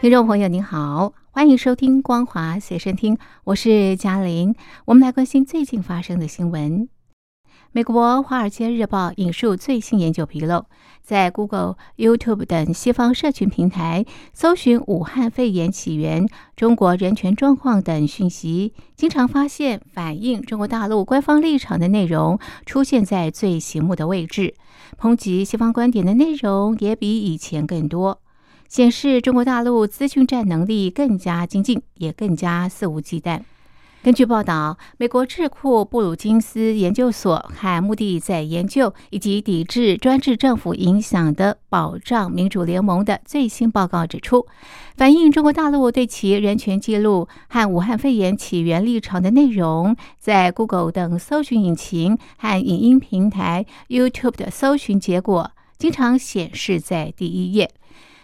听众朋友您好，欢迎收听《光华随身听》，我是嘉玲。我们来关心最近发生的新闻。美国《华尔街日报》引述最新研究披露，在 Google、YouTube 等西方社群平台搜寻武汉肺炎起源、中国人权状况等讯息，经常发现反映中国大陆官方立场的内容出现在最醒目的位置，抨击西方观点的内容也比以前更多，显示中国大陆资讯战能力更加精进，也更加肆无忌惮。根据报道，美国智库布鲁金斯研究所和目的在研究以及抵制专制政府影响的保障民主联盟的最新报告指出，反映中国大陆对其人权记录和武汉肺炎起源立场的内容，在 Google 等搜寻引擎和影音平台 YouTube 的搜寻结果经常显示在第一页。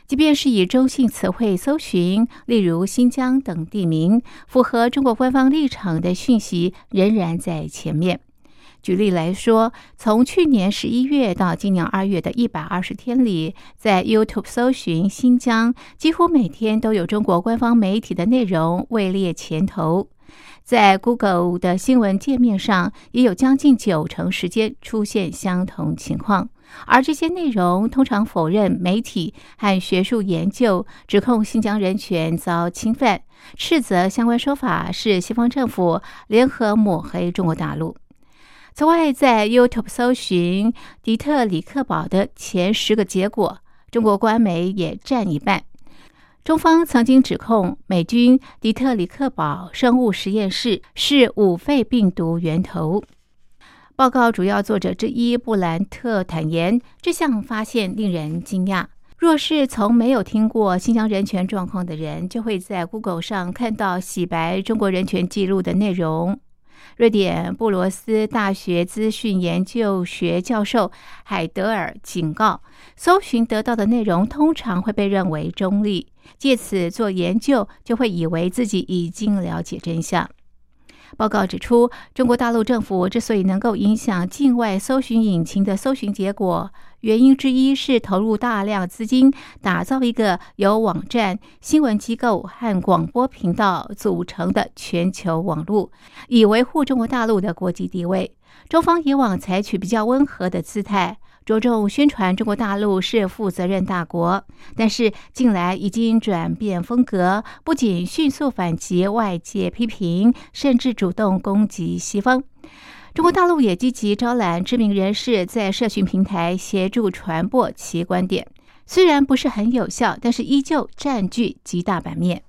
即便是以中性词汇搜寻，例如新疆等地名，符合中国官方立场的讯息仍然在前面。举例来说，从去年十一月到今年二月的一百二十天里，在 YouTube 搜寻新疆，几乎每天都有中国官方媒体的内容位列前头。在 Google 的新闻界面上，也有将近九成时间出现相同情况。而这些内容通常否认媒体和学术研究指控新疆人权遭侵犯，斥责相关说法是西方政府联合抹黑中国大陆。此外，在 YouTube 搜寻迪特里克堡的前十个结果，中国官媒也占一半。中方曾经指控美军迪特里克堡生物实验室是五肺病毒源头。报告主要作者之一布兰特坦言，这项发现令人惊讶。若是从没有听过新疆人权状况的人，就会在 Google 上看到洗白中国人权记录的内容。瑞典布罗斯大学资讯研究学教授海德尔警告，搜寻得到的内容通常会被认为中立，借此做研究就会以为自己已经了解真相。报告指出，中国大陆政府之所以能够影响境外搜寻引擎的搜寻结果，原因之一是投入大量资金打造一个由网站、新闻机构和广播频道组成的全球网络，以维护中国大陆的国际地位。中方以往采取比较温和的姿态。着重宣传中国大陆是负责任大国，但是近来已经转变风格，不仅迅速反击外界批评，甚至主动攻击西方。中国大陆也积极招揽知名人士在社群平台协助传播其观点，虽然不是很有效，但是依旧占据极大版面。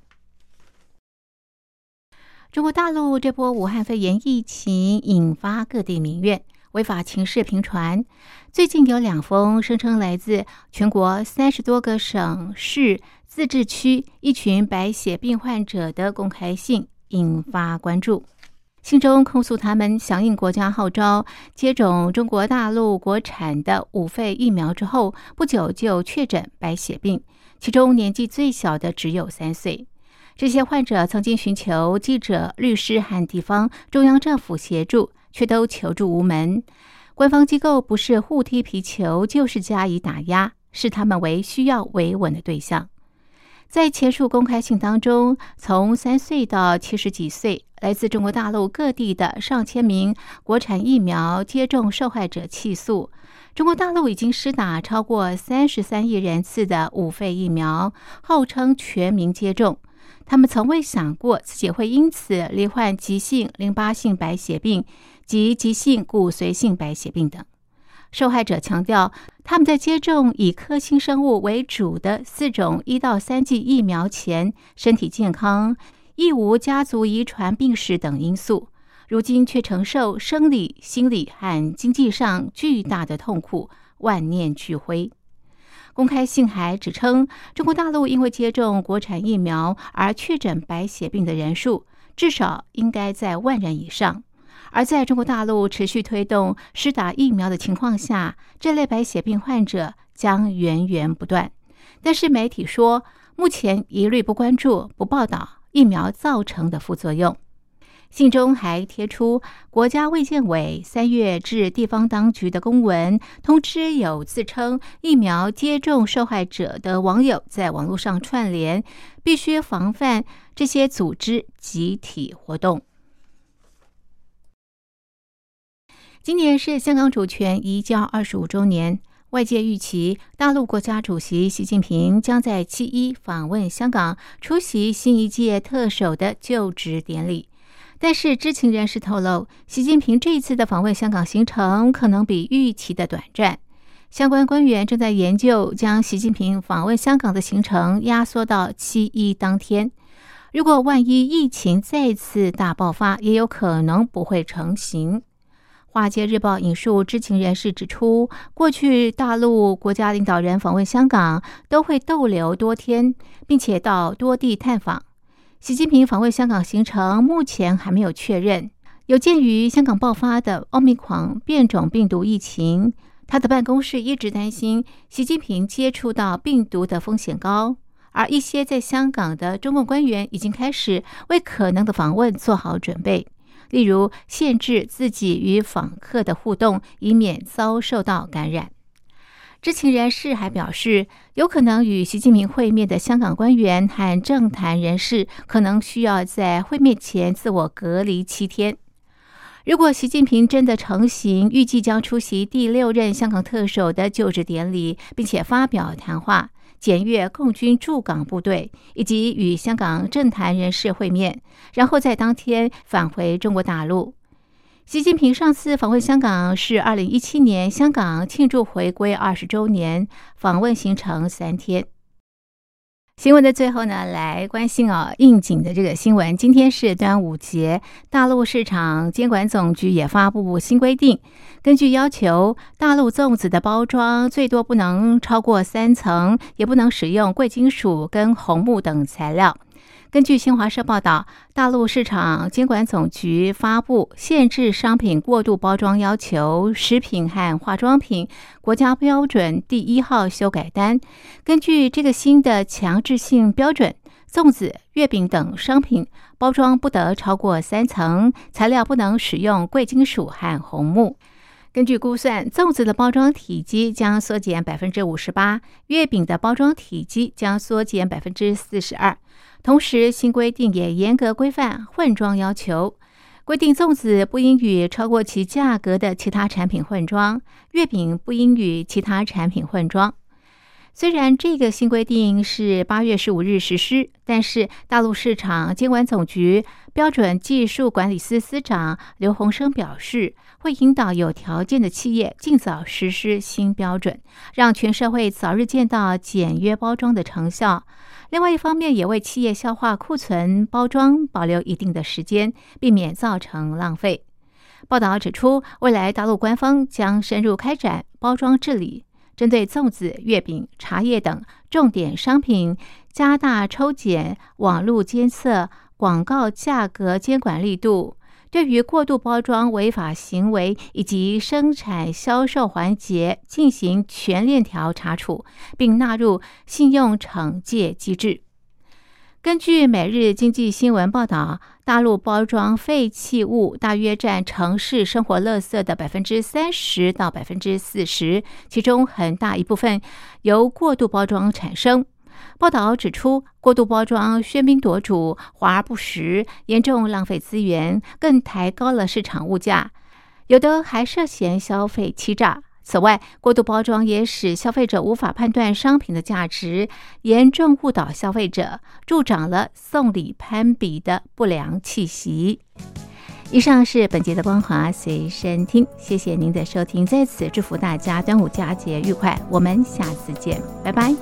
中国大陆这波武汉肺炎疫情引发各地民怨。违法情事频传，最近有两封声称来自全国三十多个省市自治区一群白血病患者的公开信引发关注。信中控诉他们响应国家号召接种中国大陆国产的五肺疫苗之后，不久就确诊白血病，其中年纪最小的只有三岁。这些患者曾经寻求记者、律师和地方中央政府协助。却都求助无门，官方机构不是互踢皮球，就是加以打压，视他们为需要维稳的对象。在前述公开信当中，从三岁到七十几岁，来自中国大陆各地的上千名国产疫苗接种受害者起诉，中国大陆已经施打超过三十三亿人次的五肺疫苗，号称全民接种。他们从未想过自己会因此罹患急性淋巴性白血病。及急性骨髓性白血病等受害者强调，他们在接种以科兴生物为主的四种一到三剂疫苗前，身体健康，亦无家族遗传病史等因素，如今却承受生理、心理和经济上巨大的痛苦，万念俱灰。公开信还指称，中国大陆因为接种国产疫苗而确诊白血病的人数。至少应该在万人以上。而在中国大陆持续推动施打疫苗的情况下，这类白血病患者将源源不断。但是媒体说，目前一律不关注、不报道疫苗造成的副作用。信中还贴出国家卫健委三月至地方当局的公文，通知有自称疫苗接种受害者的网友在网络上串联，必须防范这些组织集体活动。今年是香港主权移交二十五周年，外界预期大陆国家主席习近平将在七一访问香港，出席新一届特首的就职典礼。但是知情人士透露，习近平这一次的访问香港行程可能比预期的短暂。相关官员正在研究将习近平访问香港的行程压缩到七一当天。如果万一疫情再次大爆发，也有可能不会成行。《华尔街日报》引述知情人士指出，过去大陆国家领导人访问香港都会逗留多天，并且到多地探访。习近平访问香港行程目前还没有确认。有鉴于香港爆发的奥密克戎变种病毒疫情，他的办公室一直担心习近平接触到病毒的风险高，而一些在香港的中共官员已经开始为可能的访问做好准备。例如，限制自己与访客的互动，以免遭受到感染。知情人士还表示，有可能与习近平会面的香港官员和政坛人士，可能需要在会面前自我隔离七天。如果习近平真的成行，预计将出席第六任香港特首的就职典礼，并且发表谈话。检阅共军驻港部队，以及与香港政坛人士会面，然后在当天返回中国大陆。习近平上次访问香港是二零一七年，香港庆祝回归二十周年，访问行程三天。新闻的最后呢，来关心哦应景的这个新闻。今天是端午节，大陆市场监管总局也发布新规定，根据要求，大陆粽子的包装最多不能超过三层，也不能使用贵金属跟红木等材料。根据新华社报道，大陆市场监管总局发布限制商品过度包装要求食品和化妆品国家标准第一号修改单。根据这个新的强制性标准，粽子、月饼等商品包装不得超过三层，材料不能使用贵金属和红木。根据估算，粽子的包装体积将缩减百分之五十八，月饼的包装体积将缩减百分之四十二。同时，新规定也严格规范混装要求，规定粽子不应与超过其价格的其他产品混装，月饼不应与其他产品混装。虽然这个新规定是八月十五日实施，但是大陆市场监管总局标准技术管理司司长刘洪生表示，会引导有条件的企业尽早实施新标准，让全社会早日见到简约包装的成效。另外一方面，也为企业消化库存包装保留一定的时间，避免造成浪费。报道指出，未来大陆官方将深入开展包装治理，针对粽子、月饼、茶叶等重点商品，加大抽检、网络监测、广告价格监管力度。对于过度包装违法行为以及生产销售环节进行全链条查处，并纳入信用惩戒机制。根据《每日经济新闻》报道，大陆包装废弃物大约占城市生活垃圾的百分之三十到百分之四十，其中很大一部分由过度包装产生。报道指出，过度包装喧宾夺主、华而不实，严重浪费资源，更抬高了市场物价。有的还涉嫌消费欺诈。此外，过度包装也使消费者无法判断商品的价值，严重误导消费者，助长了送礼攀比的不良气息。以上是本节的光华随身听，谢谢您的收听，在此祝福大家端午佳节愉快，我们下次见，拜拜。